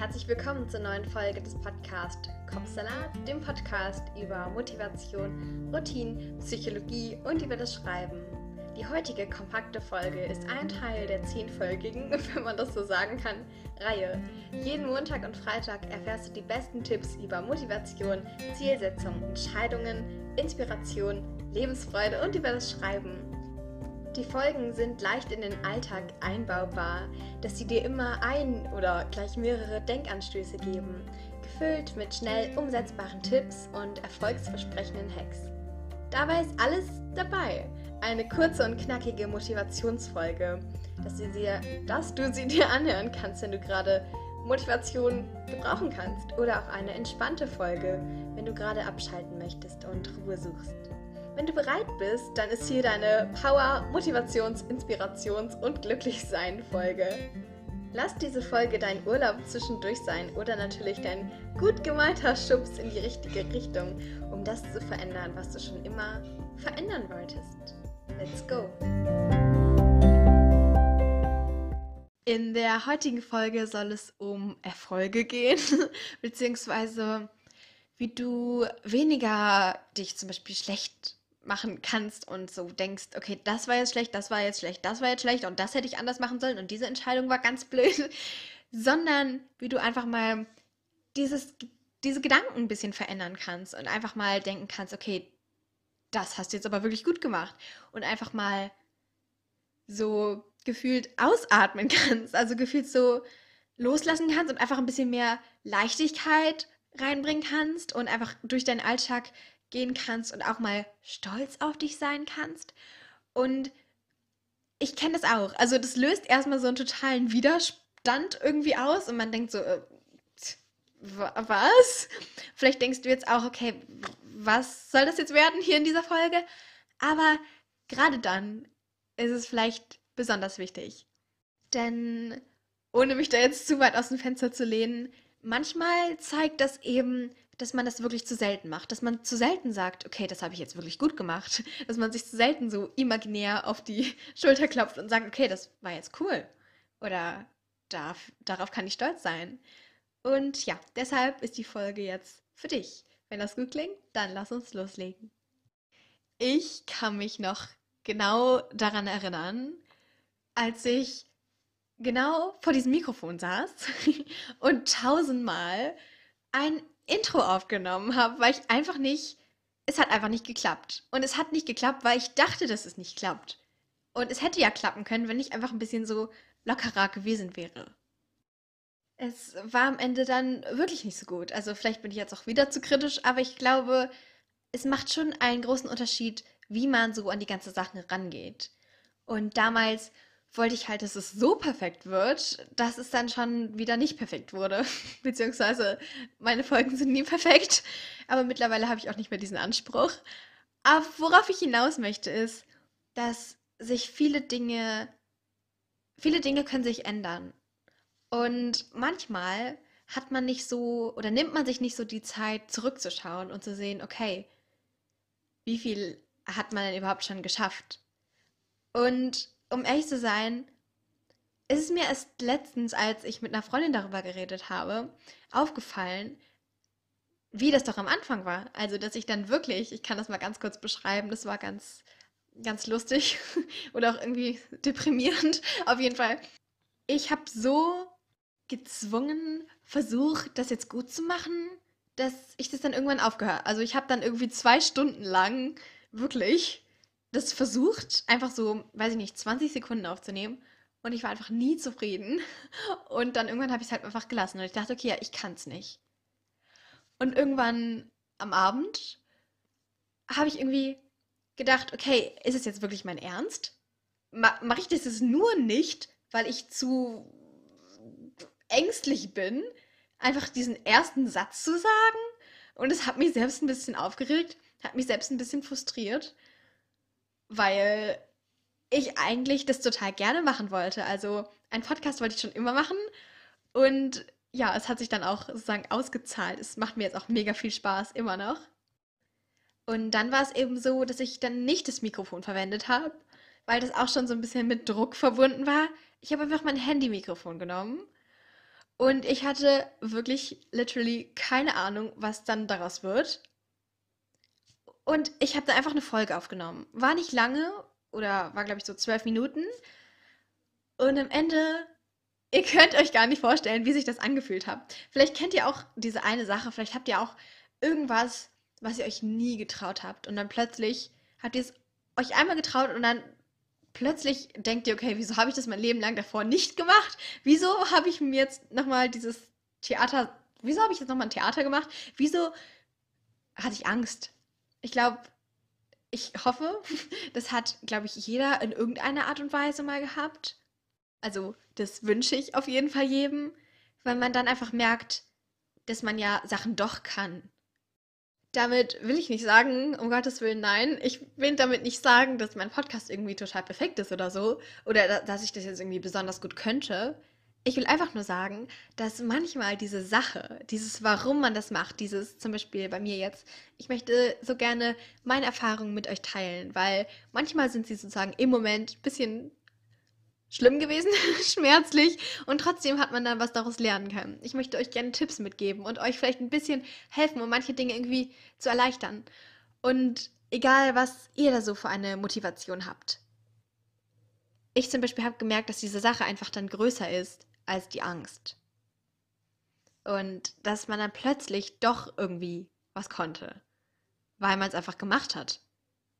herzlich willkommen zur neuen Folge des Podcasts Kopfsalat, dem Podcast über Motivation, Routine, Psychologie und über das Schreiben. Die heutige kompakte Folge ist ein Teil der zehnfolgigen, wenn man das so sagen kann, Reihe. Jeden Montag und Freitag erfährst du die besten Tipps über Motivation, Zielsetzung, Entscheidungen, Inspiration, Lebensfreude und über das Schreiben. Die Folgen sind leicht in den Alltag einbaubar, dass sie dir immer ein oder gleich mehrere Denkanstöße geben, gefüllt mit schnell umsetzbaren Tipps und erfolgsversprechenden Hacks. Dabei ist alles dabei. Eine kurze und knackige Motivationsfolge, dass, sie dir, dass du sie dir anhören kannst, wenn du gerade Motivation gebrauchen kannst. Oder auch eine entspannte Folge, wenn du gerade abschalten möchtest und Ruhe suchst. Wenn du bereit bist, dann ist hier deine Power, Motivations-, Inspirations- und Glücklichsein-Folge. Lass diese Folge dein Urlaub zwischendurch sein oder natürlich dein gut gemeinter Schubs in die richtige Richtung, um das zu verändern, was du schon immer verändern wolltest. Let's go! In der heutigen Folge soll es um Erfolge gehen, beziehungsweise wie du weniger dich zum Beispiel schlecht machen kannst und so denkst, okay, das war jetzt schlecht, das war jetzt schlecht, das war jetzt schlecht und das hätte ich anders machen sollen und diese Entscheidung war ganz blöd, sondern wie du einfach mal dieses, diese Gedanken ein bisschen verändern kannst und einfach mal denken kannst, okay, das hast du jetzt aber wirklich gut gemacht und einfach mal so gefühlt ausatmen kannst, also gefühlt so loslassen kannst und einfach ein bisschen mehr Leichtigkeit reinbringen kannst und einfach durch deinen Alltag gehen kannst und auch mal stolz auf dich sein kannst. Und ich kenne das auch. Also das löst erstmal so einen totalen Widerstand irgendwie aus und man denkt so, äh, was? Vielleicht denkst du jetzt auch, okay, was soll das jetzt werden hier in dieser Folge? Aber gerade dann ist es vielleicht besonders wichtig. Denn ohne mich da jetzt zu weit aus dem Fenster zu lehnen, manchmal zeigt das eben, dass man das wirklich zu selten macht, dass man zu selten sagt, okay, das habe ich jetzt wirklich gut gemacht, dass man sich zu selten so imaginär auf die Schulter klopft und sagt, okay, das war jetzt cool oder darf, darauf kann ich stolz sein. Und ja, deshalb ist die Folge jetzt für dich. Wenn das gut klingt, dann lass uns loslegen. Ich kann mich noch genau daran erinnern, als ich genau vor diesem Mikrofon saß und tausendmal ein Intro aufgenommen habe, weil ich einfach nicht, es hat einfach nicht geklappt. Und es hat nicht geklappt, weil ich dachte, dass es nicht klappt. Und es hätte ja klappen können, wenn ich einfach ein bisschen so lockerer gewesen wäre. Es war am Ende dann wirklich nicht so gut. Also vielleicht bin ich jetzt auch wieder zu kritisch, aber ich glaube, es macht schon einen großen Unterschied, wie man so an die ganze Sache rangeht. Und damals wollte ich halt, dass es so perfekt wird, dass es dann schon wieder nicht perfekt wurde. Beziehungsweise meine Folgen sind nie perfekt, aber mittlerweile habe ich auch nicht mehr diesen Anspruch. Aber worauf ich hinaus möchte, ist, dass sich viele Dinge, viele Dinge können sich ändern. Und manchmal hat man nicht so oder nimmt man sich nicht so die Zeit zurückzuschauen und zu sehen, okay, wie viel hat man denn überhaupt schon geschafft? Und um ehrlich zu sein, ist es mir erst letztens, als ich mit einer Freundin darüber geredet habe, aufgefallen, wie das doch am Anfang war. Also, dass ich dann wirklich, ich kann das mal ganz kurz beschreiben, das war ganz, ganz lustig oder auch irgendwie deprimierend. Auf jeden Fall. Ich habe so gezwungen versucht, das jetzt gut zu machen, dass ich das dann irgendwann aufgehört. Also ich habe dann irgendwie zwei Stunden lang wirklich das versucht, einfach so, weiß ich nicht, 20 Sekunden aufzunehmen. Und ich war einfach nie zufrieden. Und dann irgendwann habe ich es halt einfach gelassen. Und ich dachte, okay, ja, ich kann es nicht. Und irgendwann am Abend habe ich irgendwie gedacht, okay, ist es jetzt wirklich mein Ernst? Mache ich das jetzt nur nicht, weil ich zu ängstlich bin, einfach diesen ersten Satz zu sagen? Und es hat mich selbst ein bisschen aufgeregt, hat mich selbst ein bisschen frustriert weil ich eigentlich das total gerne machen wollte. Also ein Podcast wollte ich schon immer machen und ja, es hat sich dann auch sozusagen ausgezahlt. Es macht mir jetzt auch mega viel Spaß, immer noch. Und dann war es eben so, dass ich dann nicht das Mikrofon verwendet habe, weil das auch schon so ein bisschen mit Druck verbunden war. Ich habe einfach mein Handy-Mikrofon genommen Und ich hatte wirklich literally keine Ahnung, was dann daraus wird. Und ich habe da einfach eine Folge aufgenommen. War nicht lange oder war, glaube ich, so zwölf Minuten. Und am Ende, ihr könnt euch gar nicht vorstellen, wie sich das angefühlt hat. Vielleicht kennt ihr auch diese eine Sache, vielleicht habt ihr auch irgendwas, was ihr euch nie getraut habt. Und dann plötzlich habt ihr es euch einmal getraut und dann plötzlich denkt ihr, okay, wieso habe ich das mein Leben lang davor nicht gemacht? Wieso habe ich mir jetzt nochmal dieses Theater, wieso habe ich jetzt nochmal ein Theater gemacht? Wieso hatte ich Angst? Ich glaube, ich hoffe, das hat, glaube ich, jeder in irgendeiner Art und Weise mal gehabt. Also, das wünsche ich auf jeden Fall jedem, weil man dann einfach merkt, dass man ja Sachen doch kann. Damit will ich nicht sagen, um Gottes Willen, nein. Ich will damit nicht sagen, dass mein Podcast irgendwie total perfekt ist oder so. Oder dass ich das jetzt irgendwie besonders gut könnte. Ich will einfach nur sagen, dass manchmal diese Sache, dieses Warum man das macht, dieses zum Beispiel bei mir jetzt, ich möchte so gerne meine Erfahrungen mit euch teilen, weil manchmal sind sie sozusagen im Moment ein bisschen schlimm gewesen, schmerzlich und trotzdem hat man dann was daraus lernen können. Ich möchte euch gerne Tipps mitgeben und euch vielleicht ein bisschen helfen, um manche Dinge irgendwie zu erleichtern. Und egal, was ihr da so für eine Motivation habt. Ich zum Beispiel habe gemerkt, dass diese Sache einfach dann größer ist als die Angst. Und dass man dann plötzlich doch irgendwie was konnte, weil man es einfach gemacht hat.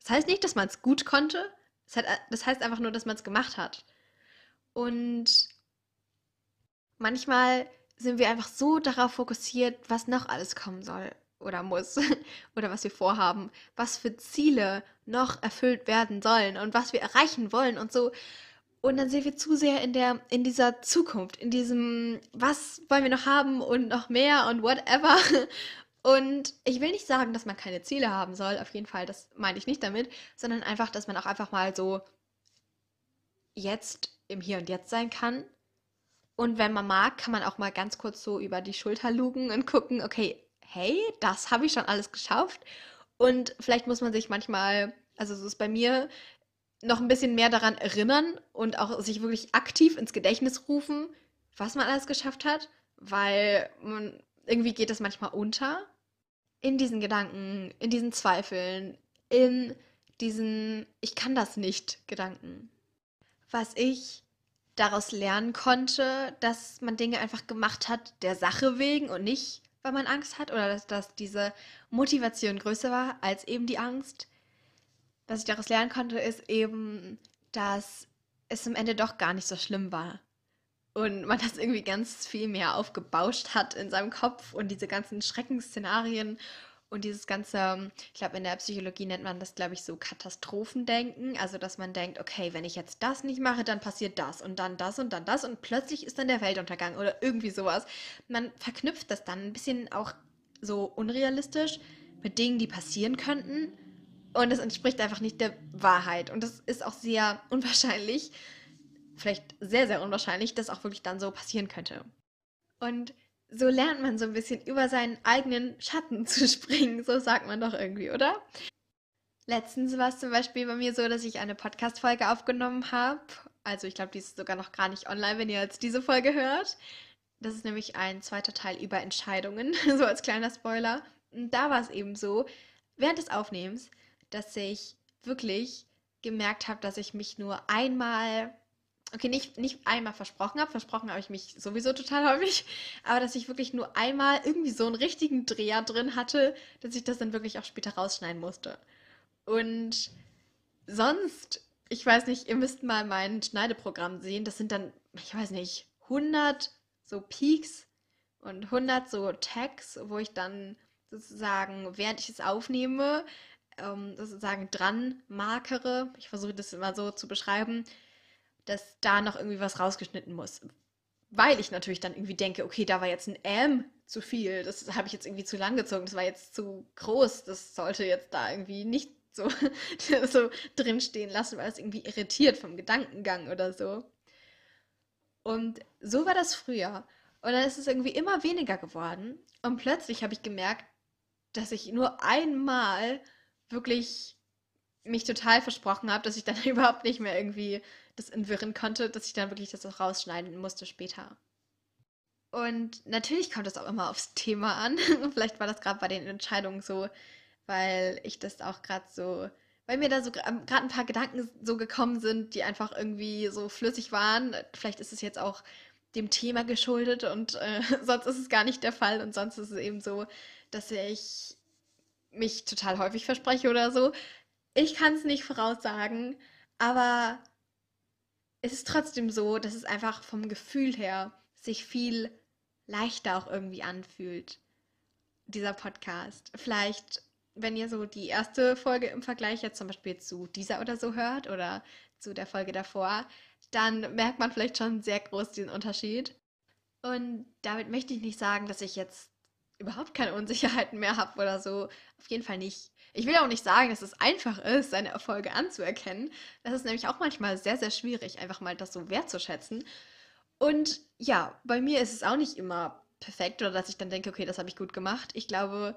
Das heißt nicht, dass man es gut konnte, das heißt einfach nur, dass man es gemacht hat. Und manchmal sind wir einfach so darauf fokussiert, was noch alles kommen soll oder muss oder was wir vorhaben, was für Ziele noch erfüllt werden sollen und was wir erreichen wollen und so. Und dann sind wir zu sehr in der in dieser Zukunft, in diesem was wollen wir noch haben und noch mehr und whatever. Und ich will nicht sagen, dass man keine Ziele haben soll, auf jeden Fall, das meine ich nicht damit, sondern einfach, dass man auch einfach mal so jetzt im Hier und Jetzt sein kann. Und wenn man mag, kann man auch mal ganz kurz so über die Schulter lugen und gucken, okay, hey, das habe ich schon alles geschafft. Und vielleicht muss man sich manchmal, also so ist bei mir, noch ein bisschen mehr daran erinnern und auch sich wirklich aktiv ins Gedächtnis rufen, was man alles geschafft hat, weil man, irgendwie geht das manchmal unter. In diesen Gedanken, in diesen Zweifeln, in diesen Ich kann das nicht Gedanken was ich daraus lernen konnte, dass man Dinge einfach gemacht hat der Sache wegen und nicht, weil man Angst hat oder dass, dass diese Motivation größer war als eben die Angst. Was ich daraus lernen konnte, ist eben, dass es am Ende doch gar nicht so schlimm war. Und man das irgendwie ganz viel mehr aufgebauscht hat in seinem Kopf und diese ganzen Schreckensszenarien und dieses ganze, ich glaube, in der Psychologie nennt man das, glaube ich, so Katastrophendenken. Also, dass man denkt, okay, wenn ich jetzt das nicht mache, dann passiert das und dann das und dann das und plötzlich ist dann der Weltuntergang oder irgendwie sowas. Man verknüpft das dann ein bisschen auch so unrealistisch mit Dingen, die passieren könnten. Und es entspricht einfach nicht der Wahrheit. Und das ist auch sehr unwahrscheinlich, vielleicht sehr, sehr unwahrscheinlich, dass auch wirklich dann so passieren könnte. Und so lernt man so ein bisschen über seinen eigenen Schatten zu springen. So sagt man doch irgendwie, oder? Letztens war es zum Beispiel bei mir so, dass ich eine Podcast-Folge aufgenommen habe. Also ich glaube, die ist sogar noch gar nicht online, wenn ihr jetzt diese Folge hört. Das ist nämlich ein zweiter Teil über Entscheidungen, so als kleiner Spoiler. Und da war es eben so, während des Aufnehmens, dass ich wirklich gemerkt habe, dass ich mich nur einmal okay, nicht, nicht einmal versprochen habe, versprochen habe ich mich sowieso total häufig, aber dass ich wirklich nur einmal irgendwie so einen richtigen Dreher drin hatte, dass ich das dann wirklich auch später rausschneiden musste. Und sonst, ich weiß nicht, ihr müsst mal mein Schneideprogramm sehen, das sind dann, ich weiß nicht, 100 so Peaks und 100 so Tags, wo ich dann sozusagen, während ich es aufnehme, ähm, sozusagen dran markere. Ich versuche das immer so zu beschreiben, dass da noch irgendwie was rausgeschnitten muss. Weil ich natürlich dann irgendwie denke, okay, da war jetzt ein M zu viel, das habe ich jetzt irgendwie zu lang gezogen, das war jetzt zu groß, das sollte jetzt da irgendwie nicht so, so drinstehen lassen, weil es irgendwie irritiert vom Gedankengang oder so. Und so war das früher. Und dann ist es irgendwie immer weniger geworden. Und plötzlich habe ich gemerkt, dass ich nur einmal wirklich mich total versprochen habe, dass ich dann überhaupt nicht mehr irgendwie das entwirren konnte, dass ich dann wirklich das auch rausschneiden musste später. Und natürlich kommt es auch immer aufs Thema an. Vielleicht war das gerade bei den Entscheidungen so, weil ich das auch gerade so, weil mir da so gerade ein paar Gedanken so gekommen sind, die einfach irgendwie so flüssig waren. Vielleicht ist es jetzt auch dem Thema geschuldet und äh, sonst ist es gar nicht der Fall und sonst ist es eben so, dass ich mich total häufig verspreche oder so. Ich kann es nicht voraussagen, aber es ist trotzdem so, dass es einfach vom Gefühl her sich viel leichter auch irgendwie anfühlt, dieser Podcast. Vielleicht, wenn ihr so die erste Folge im Vergleich jetzt zum Beispiel zu dieser oder so hört oder zu der Folge davor, dann merkt man vielleicht schon sehr groß den Unterschied. Und damit möchte ich nicht sagen, dass ich jetzt überhaupt keine Unsicherheiten mehr habe oder so. Auf jeden Fall nicht. Ich will auch nicht sagen, dass es einfach ist, seine Erfolge anzuerkennen. Das ist nämlich auch manchmal sehr, sehr schwierig, einfach mal das so wertzuschätzen. Und ja, bei mir ist es auch nicht immer perfekt oder dass ich dann denke, okay, das habe ich gut gemacht. Ich glaube,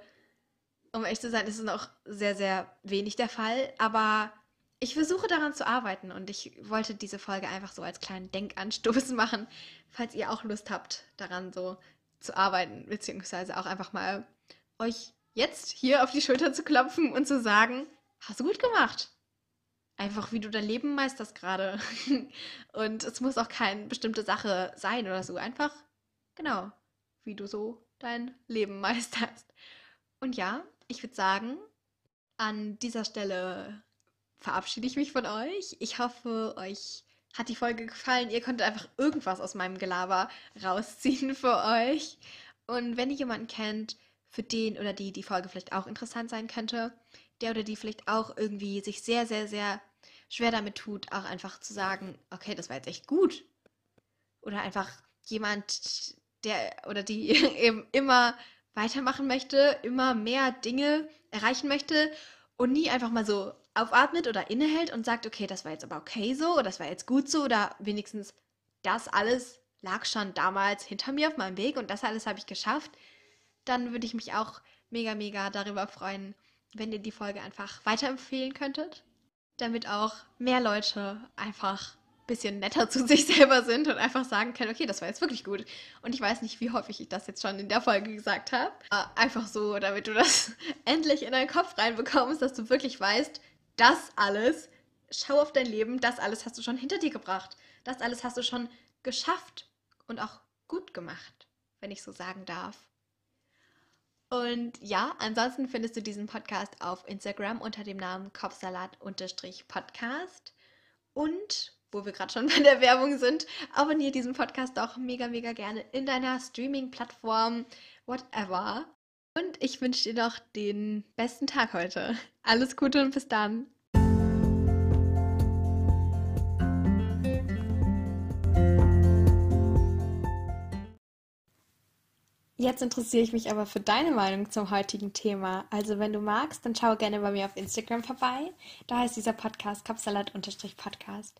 um ehrlich zu sein, ist es noch sehr, sehr wenig der Fall. Aber ich versuche daran zu arbeiten und ich wollte diese Folge einfach so als kleinen Denkanstoß machen, falls ihr auch Lust habt, daran so zu arbeiten, beziehungsweise auch einfach mal euch jetzt hier auf die Schulter zu klopfen und zu sagen, hast du gut gemacht einfach, wie du dein Leben meisterst gerade. Und es muss auch keine bestimmte Sache sein oder so. Einfach, genau, wie du so dein Leben meisterst. Und ja, ich würde sagen, an dieser Stelle verabschiede ich mich von euch. Ich hoffe, euch hat die Folge gefallen. Ihr konntet einfach irgendwas aus meinem Gelaber rausziehen für euch. Und wenn ihr jemanden kennt, für den oder die die Folge vielleicht auch interessant sein könnte, der oder die vielleicht auch irgendwie sich sehr, sehr, sehr schwer damit tut, auch einfach zu sagen, okay, das war jetzt echt gut. Oder einfach jemand, der oder die eben immer weitermachen möchte, immer mehr Dinge erreichen möchte und nie einfach mal so aufatmet oder innehält und sagt, okay, das war jetzt aber okay so oder das war jetzt gut so oder wenigstens das alles lag schon damals hinter mir auf meinem Weg und das alles habe ich geschafft, dann würde ich mich auch mega, mega darüber freuen, wenn ihr die Folge einfach weiterempfehlen könntet damit auch mehr Leute einfach ein bisschen netter zu sich selber sind und einfach sagen können, okay, das war jetzt wirklich gut. Und ich weiß nicht, wie häufig ich das jetzt schon in der Folge gesagt habe. Einfach so, damit du das endlich in deinen Kopf reinbekommst, dass du wirklich weißt, das alles, schau auf dein Leben, das alles hast du schon hinter dir gebracht. Das alles hast du schon geschafft und auch gut gemacht, wenn ich so sagen darf. Und ja, ansonsten findest du diesen Podcast auf Instagram unter dem Namen Kopfsalat-Podcast. Und, wo wir gerade schon bei der Werbung sind, abonniere diesen Podcast auch mega, mega gerne in deiner Streaming-Plattform, whatever. Und ich wünsche dir noch den besten Tag heute. Alles Gute und bis dann. Jetzt interessiere ich mich aber für deine Meinung zum heutigen Thema. Also wenn du magst, dann schau gerne bei mir auf Instagram vorbei. Da heißt dieser Podcast Kapsalat-Podcast.